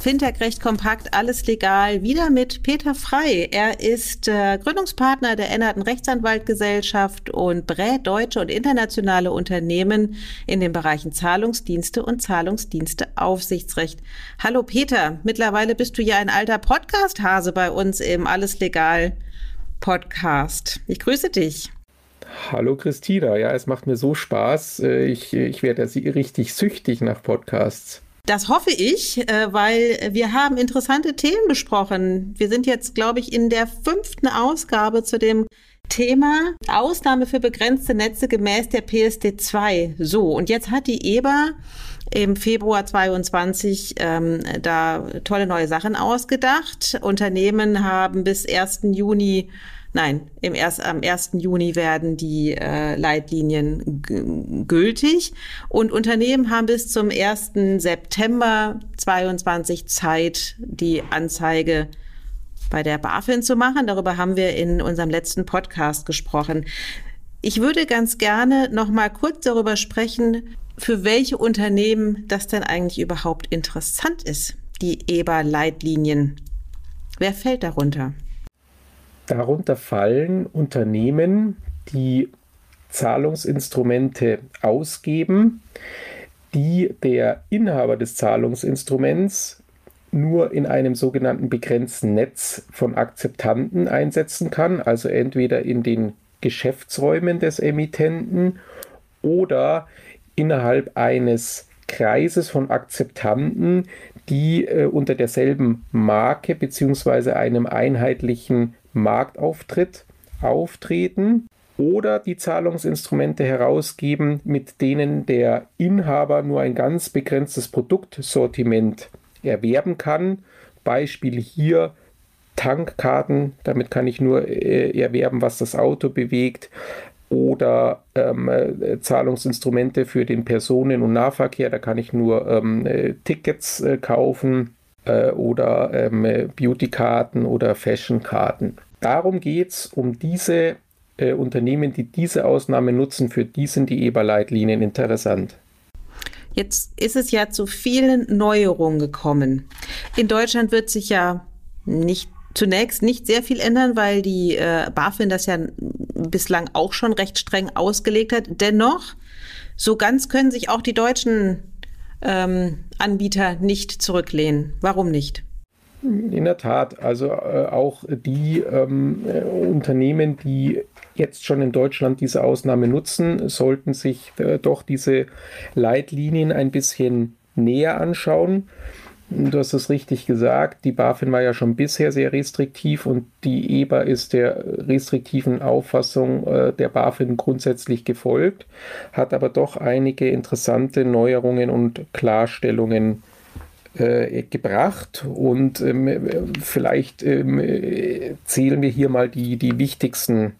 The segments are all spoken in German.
Fintech recht kompakt, alles legal, wieder mit Peter Frei. Er ist äh, Gründungspartner der Ennerten Rechtsanwaltgesellschaft und berät deutsche und internationale Unternehmen in den Bereichen Zahlungsdienste und Zahlungsdiensteaufsichtsrecht. Hallo Peter, mittlerweile bist du ja ein alter Podcast-Hase bei uns im Alles legal Podcast. Ich grüße dich. Hallo Christina, ja, es macht mir so Spaß. Äh, ich, ich werde richtig süchtig nach Podcasts. Das hoffe ich, äh, weil wir haben interessante Themen besprochen. Wir sind jetzt, glaube ich, in der fünften Ausgabe zu dem Thema Ausnahme für begrenzte Netze gemäß der PSD 2. So, und jetzt hat die EBA im Februar 22 ähm, da tolle neue Sachen ausgedacht. Unternehmen haben bis 1. Juni Nein, im erst, am 1. Juni werden die äh, Leitlinien gültig und Unternehmen haben bis zum 1. September 22 Zeit, die Anzeige bei der BaFin zu machen. Darüber haben wir in unserem letzten Podcast gesprochen. Ich würde ganz gerne noch mal kurz darüber sprechen, für welche Unternehmen das denn eigentlich überhaupt interessant ist, die EBA-Leitlinien. Wer fällt darunter? Darunter fallen Unternehmen, die Zahlungsinstrumente ausgeben, die der Inhaber des Zahlungsinstruments nur in einem sogenannten begrenzten Netz von Akzeptanten einsetzen kann, also entweder in den Geschäftsräumen des Emittenten oder innerhalb eines Kreises von Akzeptanten, die äh, unter derselben Marke bzw. einem einheitlichen Marktauftritt auftreten oder die Zahlungsinstrumente herausgeben, mit denen der Inhaber nur ein ganz begrenztes Produktsortiment erwerben kann. Beispiel hier Tankkarten, damit kann ich nur äh, erwerben, was das Auto bewegt. Oder ähm, äh, Zahlungsinstrumente für den Personen- und Nahverkehr, da kann ich nur ähm, äh, Tickets äh, kaufen äh, oder ähm, Beautykarten oder Fashionkarten. Darum geht es, um diese äh, Unternehmen, die diese Ausnahme nutzen, für die sind die EBA-Leitlinien interessant. Jetzt ist es ja zu vielen Neuerungen gekommen. In Deutschland wird sich ja nicht zunächst nicht sehr viel ändern, weil die äh, BaFin das ja bislang auch schon recht streng ausgelegt hat. Dennoch, so ganz können sich auch die deutschen ähm, Anbieter nicht zurücklehnen. Warum nicht? In der Tat, also äh, auch die ähm, äh, Unternehmen, die jetzt schon in Deutschland diese Ausnahme nutzen, sollten sich äh, doch diese Leitlinien ein bisschen näher anschauen. Du hast es richtig gesagt, die BaFin war ja schon bisher sehr restriktiv und die EBA ist der restriktiven Auffassung äh, der BaFin grundsätzlich gefolgt, hat aber doch einige interessante Neuerungen und Klarstellungen äh, gebracht. Und ähm, vielleicht ähm, zählen wir hier mal die, die wichtigsten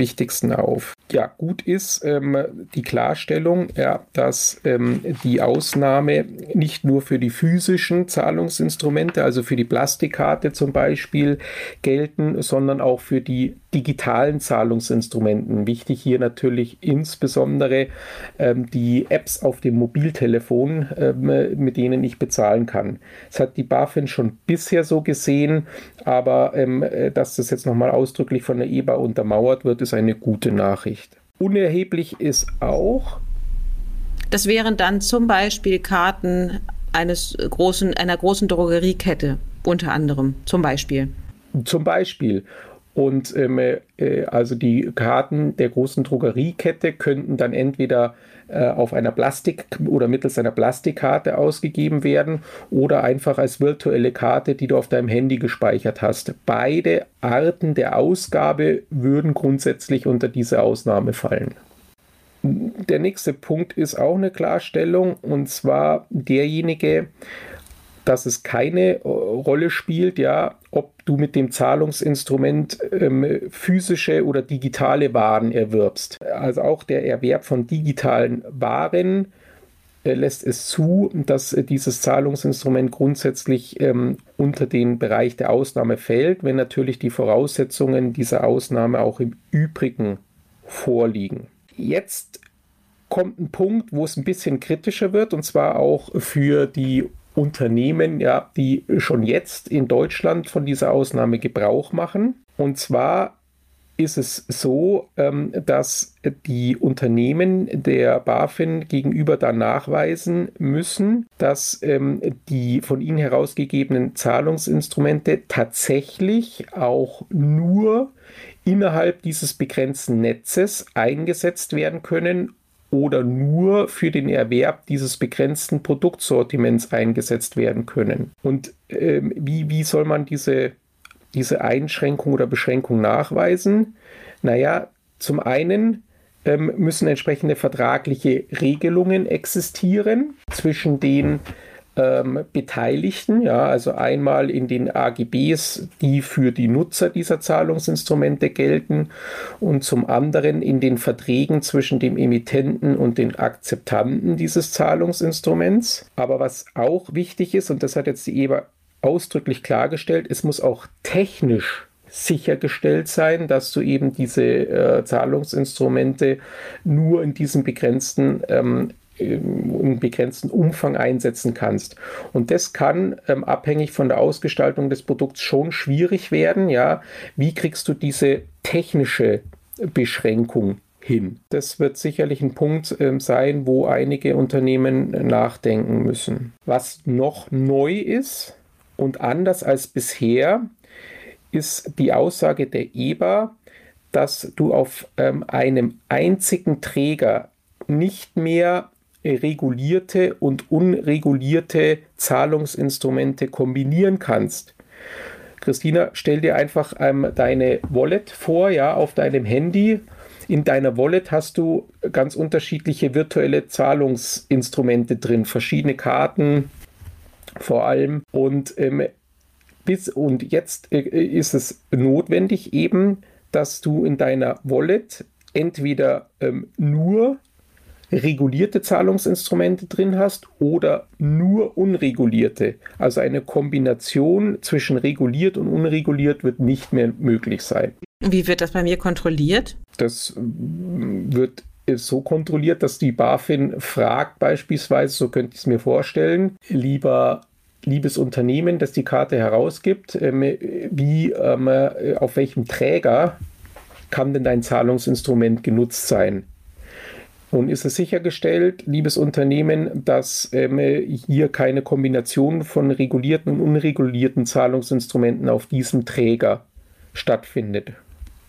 wichtigsten auf. Ja, gut ist ähm, die Klarstellung, ja, dass ähm, die Ausnahme nicht nur für die physischen Zahlungsinstrumente, also für die Plastikkarte zum Beispiel, gelten, sondern auch für die digitalen Zahlungsinstrumenten. Wichtig hier natürlich insbesondere ähm, die Apps auf dem Mobiltelefon, ähm, mit denen ich bezahlen kann. Das hat die BaFin schon bisher so gesehen, aber ähm, äh, dass das jetzt nochmal ausdrücklich von der EBA untermauert wird, ist eine gute Nachricht. Unerheblich ist auch, das wären dann zum Beispiel Karten eines großen, einer großen Drogeriekette, unter anderem, zum Beispiel. Zum Beispiel. Und ähm, äh, also die Karten der großen Drogeriekette könnten dann entweder äh, auf einer Plastik oder mittels einer Plastikkarte ausgegeben werden oder einfach als virtuelle Karte, die du auf deinem Handy gespeichert hast. Beide Arten der Ausgabe würden grundsätzlich unter diese Ausnahme fallen. Der nächste Punkt ist auch eine Klarstellung und zwar derjenige, dass es keine äh, Rolle spielt, ja, ob du mit dem Zahlungsinstrument ähm, physische oder digitale Waren erwirbst. Also auch der Erwerb von digitalen Waren äh, lässt es zu, dass äh, dieses Zahlungsinstrument grundsätzlich ähm, unter den Bereich der Ausnahme fällt, wenn natürlich die Voraussetzungen dieser Ausnahme auch im Übrigen vorliegen. Jetzt kommt ein Punkt, wo es ein bisschen kritischer wird, und zwar auch für die Unternehmen, ja, die schon jetzt in Deutschland von dieser Ausnahme Gebrauch machen. Und zwar ist es so, ähm, dass die Unternehmen der BaFin gegenüber dann nachweisen müssen, dass ähm, die von ihnen herausgegebenen Zahlungsinstrumente tatsächlich auch nur innerhalb dieses begrenzten Netzes eingesetzt werden können oder nur für den Erwerb dieses begrenzten Produktsortiments eingesetzt werden können. Und ähm, wie, wie soll man diese, diese Einschränkung oder Beschränkung nachweisen? Naja, zum einen ähm, müssen entsprechende vertragliche Regelungen existieren zwischen den ähm, Beteiligten, ja, also einmal in den AGBs, die für die Nutzer dieser Zahlungsinstrumente gelten und zum anderen in den Verträgen zwischen dem Emittenten und den Akzeptanten dieses Zahlungsinstruments. Aber was auch wichtig ist, und das hat jetzt die EBA ausdrücklich klargestellt, es muss auch technisch sichergestellt sein, dass du eben diese äh, Zahlungsinstrumente nur in diesem begrenzten ähm, im begrenzten Umfang einsetzen kannst. Und das kann ähm, abhängig von der Ausgestaltung des Produkts schon schwierig werden. Ja, wie kriegst du diese technische Beschränkung hin? Das wird sicherlich ein Punkt ähm, sein, wo einige Unternehmen nachdenken müssen. Was noch neu ist und anders als bisher, ist die Aussage der EBA, dass du auf ähm, einem einzigen Träger nicht mehr regulierte und unregulierte Zahlungsinstrumente kombinieren kannst. Christina, stell dir einfach ähm, deine Wallet vor, ja, auf deinem Handy. In deiner Wallet hast du ganz unterschiedliche virtuelle Zahlungsinstrumente drin, verschiedene Karten vor allem. Und, ähm, bis, und jetzt äh, ist es notwendig eben, dass du in deiner Wallet entweder ähm, nur regulierte Zahlungsinstrumente drin hast oder nur unregulierte. Also eine Kombination zwischen reguliert und unreguliert wird nicht mehr möglich sein. Wie wird das bei mir kontrolliert? Das wird so kontrolliert, dass die BaFin fragt beispielsweise, so könnte ich es mir vorstellen, lieber liebes Unternehmen, das die Karte herausgibt, ähm, wie, ähm, auf welchem Träger kann denn dein Zahlungsinstrument genutzt sein? Nun ist es sichergestellt, liebes Unternehmen, dass ähm, hier keine Kombination von regulierten und unregulierten Zahlungsinstrumenten auf diesem Träger stattfindet.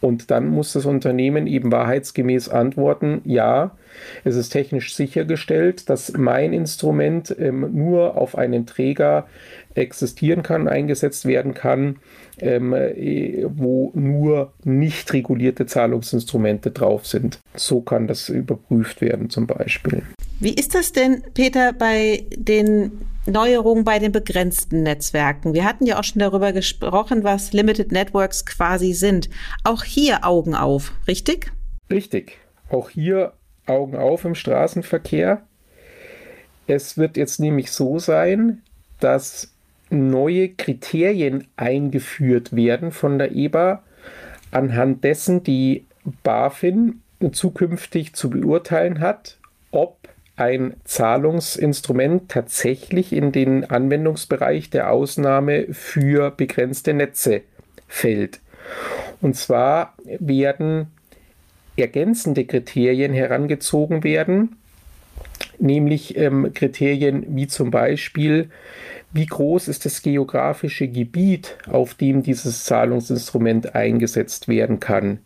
Und dann muss das Unternehmen eben wahrheitsgemäß antworten, ja, es ist technisch sichergestellt, dass mein Instrument ähm, nur auf einem Träger existieren kann, eingesetzt werden kann, ähm, äh, wo nur nicht regulierte Zahlungsinstrumente drauf sind. So kann das überprüft werden zum Beispiel. Wie ist das denn, Peter, bei den Neuerungen bei den begrenzten Netzwerken? Wir hatten ja auch schon darüber gesprochen, was Limited Networks quasi sind. Auch hier Augen auf, richtig? Richtig. Auch hier Augen auf im Straßenverkehr. Es wird jetzt nämlich so sein, dass neue Kriterien eingeführt werden von der EBA, anhand dessen die BaFin zukünftig zu beurteilen hat, ob ein Zahlungsinstrument tatsächlich in den Anwendungsbereich der Ausnahme für begrenzte Netze fällt. Und zwar werden ergänzende Kriterien herangezogen werden, nämlich ähm, Kriterien wie zum Beispiel, wie groß ist das geografische Gebiet, auf dem dieses Zahlungsinstrument eingesetzt werden kann?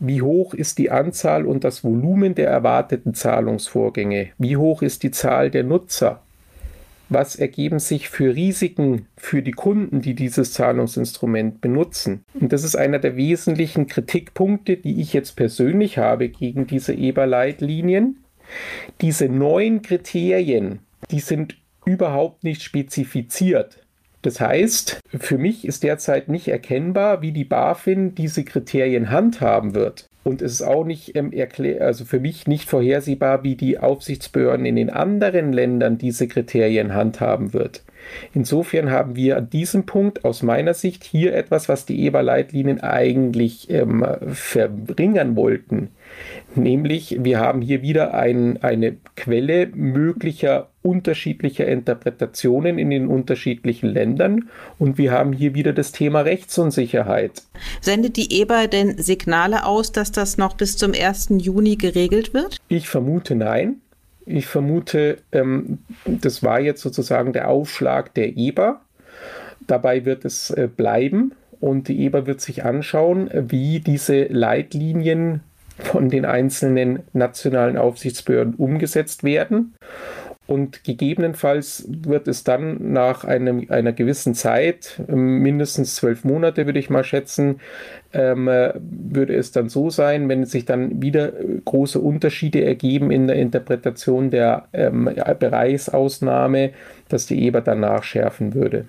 Wie hoch ist die Anzahl und das Volumen der erwarteten Zahlungsvorgänge? Wie hoch ist die Zahl der Nutzer? Was ergeben sich für Risiken für die Kunden, die dieses Zahlungsinstrument benutzen? Und das ist einer der wesentlichen Kritikpunkte, die ich jetzt persönlich habe gegen diese EBA-Leitlinien. Diese neuen Kriterien, die sind überhaupt nicht spezifiziert. Das heißt, für mich ist derzeit nicht erkennbar, wie die BaFin diese Kriterien handhaben wird. Und es ist auch nicht ähm, also für mich nicht vorhersehbar, wie die Aufsichtsbehörden in den anderen Ländern diese Kriterien handhaben wird. Insofern haben wir an diesem Punkt aus meiner Sicht hier etwas, was die EBA-Leitlinien eigentlich ähm, verringern wollten. Nämlich, wir haben hier wieder ein, eine Quelle möglicher unterschiedlicher Interpretationen in den unterschiedlichen Ländern und wir haben hier wieder das Thema Rechtsunsicherheit. Sendet die EBA denn Signale aus, dass das noch bis zum 1. Juni geregelt wird? Ich vermute nein. Ich vermute, ähm, das war jetzt sozusagen der Aufschlag der EBA. Dabei wird es äh, bleiben und die EBA wird sich anschauen, wie diese Leitlinien von den einzelnen nationalen Aufsichtsbehörden umgesetzt werden. Und gegebenenfalls wird es dann nach einem, einer gewissen Zeit, ähm, mindestens zwölf Monate würde ich mal schätzen, ähm, würde es dann so sein, wenn sich dann wieder große Unterschiede ergeben in der Interpretation der ähm, Bereichsausnahme, dass die EBA dann nachschärfen würde.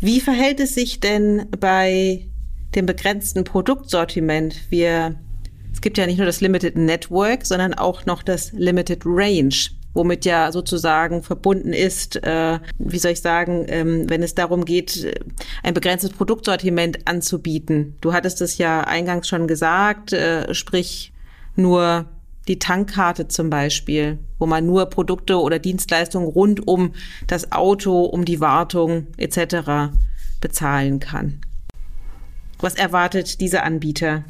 Wie verhält es sich denn bei dem begrenzten Produktsortiment? Wir es gibt ja nicht nur das Limited Network, sondern auch noch das Limited Range womit ja sozusagen verbunden ist, äh, wie soll ich sagen, ähm, wenn es darum geht, ein begrenztes Produktsortiment anzubieten. Du hattest es ja eingangs schon gesagt, äh, sprich nur die Tankkarte zum Beispiel, wo man nur Produkte oder Dienstleistungen rund um das Auto, um die Wartung etc. bezahlen kann. Was erwartet dieser Anbieter?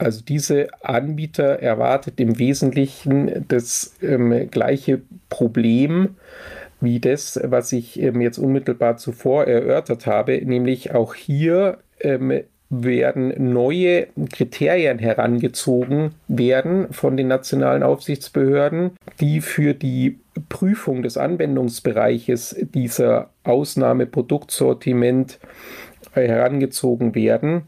Also diese Anbieter erwartet im Wesentlichen das ähm, gleiche Problem wie das, was ich ähm, jetzt unmittelbar zuvor erörtert habe, nämlich auch hier ähm, werden neue Kriterien herangezogen werden von den nationalen Aufsichtsbehörden, die für die Prüfung des Anwendungsbereiches dieser Ausnahmeproduktsortiment äh, herangezogen werden.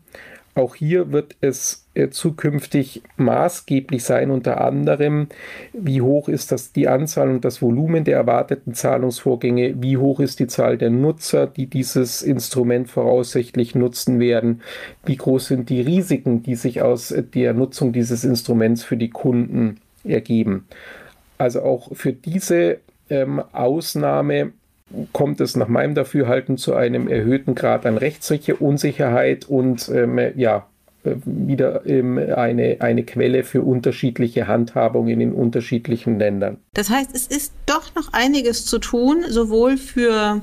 Auch hier wird es äh, zukünftig maßgeblich sein, unter anderem, wie hoch ist das, die Anzahl und das Volumen der erwarteten Zahlungsvorgänge, wie hoch ist die Zahl der Nutzer, die dieses Instrument voraussichtlich nutzen werden, wie groß sind die Risiken, die sich aus der Nutzung dieses Instruments für die Kunden ergeben. Also auch für diese ähm, Ausnahme kommt es nach meinem Dafürhalten zu einem erhöhten Grad an rechtlicher Unsicherheit und ähm, ja, äh, wieder ähm, eine, eine Quelle für unterschiedliche Handhabung in unterschiedlichen Ländern. Das heißt, es ist doch noch einiges zu tun, sowohl für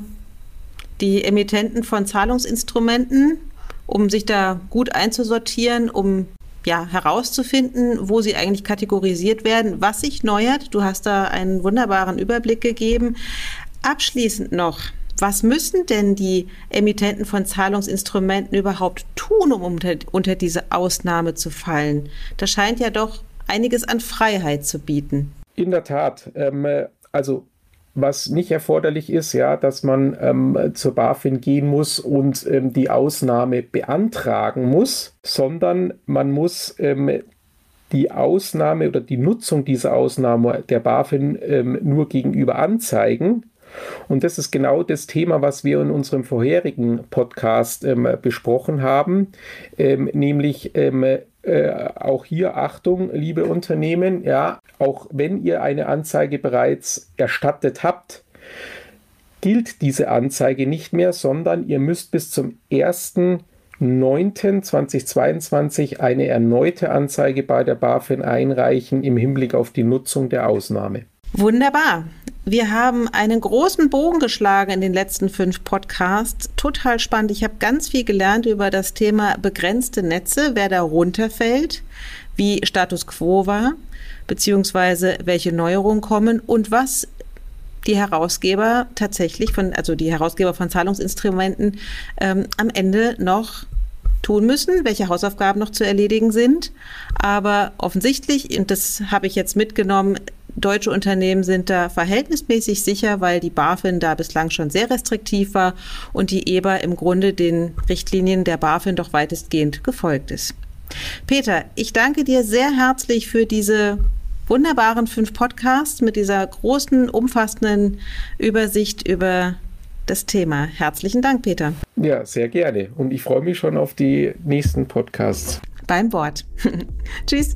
die Emittenten von Zahlungsinstrumenten, um sich da gut einzusortieren, um ja, herauszufinden, wo sie eigentlich kategorisiert werden, was sich neuert. Du hast da einen wunderbaren Überblick gegeben. Abschließend noch, was müssen denn die Emittenten von Zahlungsinstrumenten überhaupt tun, um unter, unter diese Ausnahme zu fallen? Das scheint ja doch einiges an Freiheit zu bieten. In der Tat. Ähm, also was nicht erforderlich ist, ja, dass man ähm, zur BaFin gehen muss und ähm, die Ausnahme beantragen muss, sondern man muss ähm, die Ausnahme oder die Nutzung dieser Ausnahme der BaFin ähm, nur gegenüber anzeigen und das ist genau das Thema, was wir in unserem vorherigen Podcast ähm, besprochen haben, ähm, nämlich ähm, äh, auch hier Achtung, liebe Unternehmen, ja, auch wenn ihr eine Anzeige bereits erstattet habt, gilt diese Anzeige nicht mehr, sondern ihr müsst bis zum 1.9.2022 eine erneute Anzeige bei der BaFin einreichen im Hinblick auf die Nutzung der Ausnahme. Wunderbar. Wir haben einen großen Bogen geschlagen in den letzten fünf Podcasts. Total spannend. Ich habe ganz viel gelernt über das Thema begrenzte Netze, wer da runterfällt, wie Status quo war, beziehungsweise welche Neuerungen kommen und was die Herausgeber tatsächlich von, also die Herausgeber von Zahlungsinstrumenten ähm, am Ende noch tun müssen, welche Hausaufgaben noch zu erledigen sind. Aber offensichtlich, und das habe ich jetzt mitgenommen, Deutsche Unternehmen sind da verhältnismäßig sicher, weil die BaFin da bislang schon sehr restriktiv war und die EBA im Grunde den Richtlinien der BaFin doch weitestgehend gefolgt ist. Peter, ich danke dir sehr herzlich für diese wunderbaren fünf Podcasts mit dieser großen, umfassenden Übersicht über das Thema. Herzlichen Dank, Peter. Ja, sehr gerne. Und ich freue mich schon auf die nächsten Podcasts. Beim Wort. Tschüss.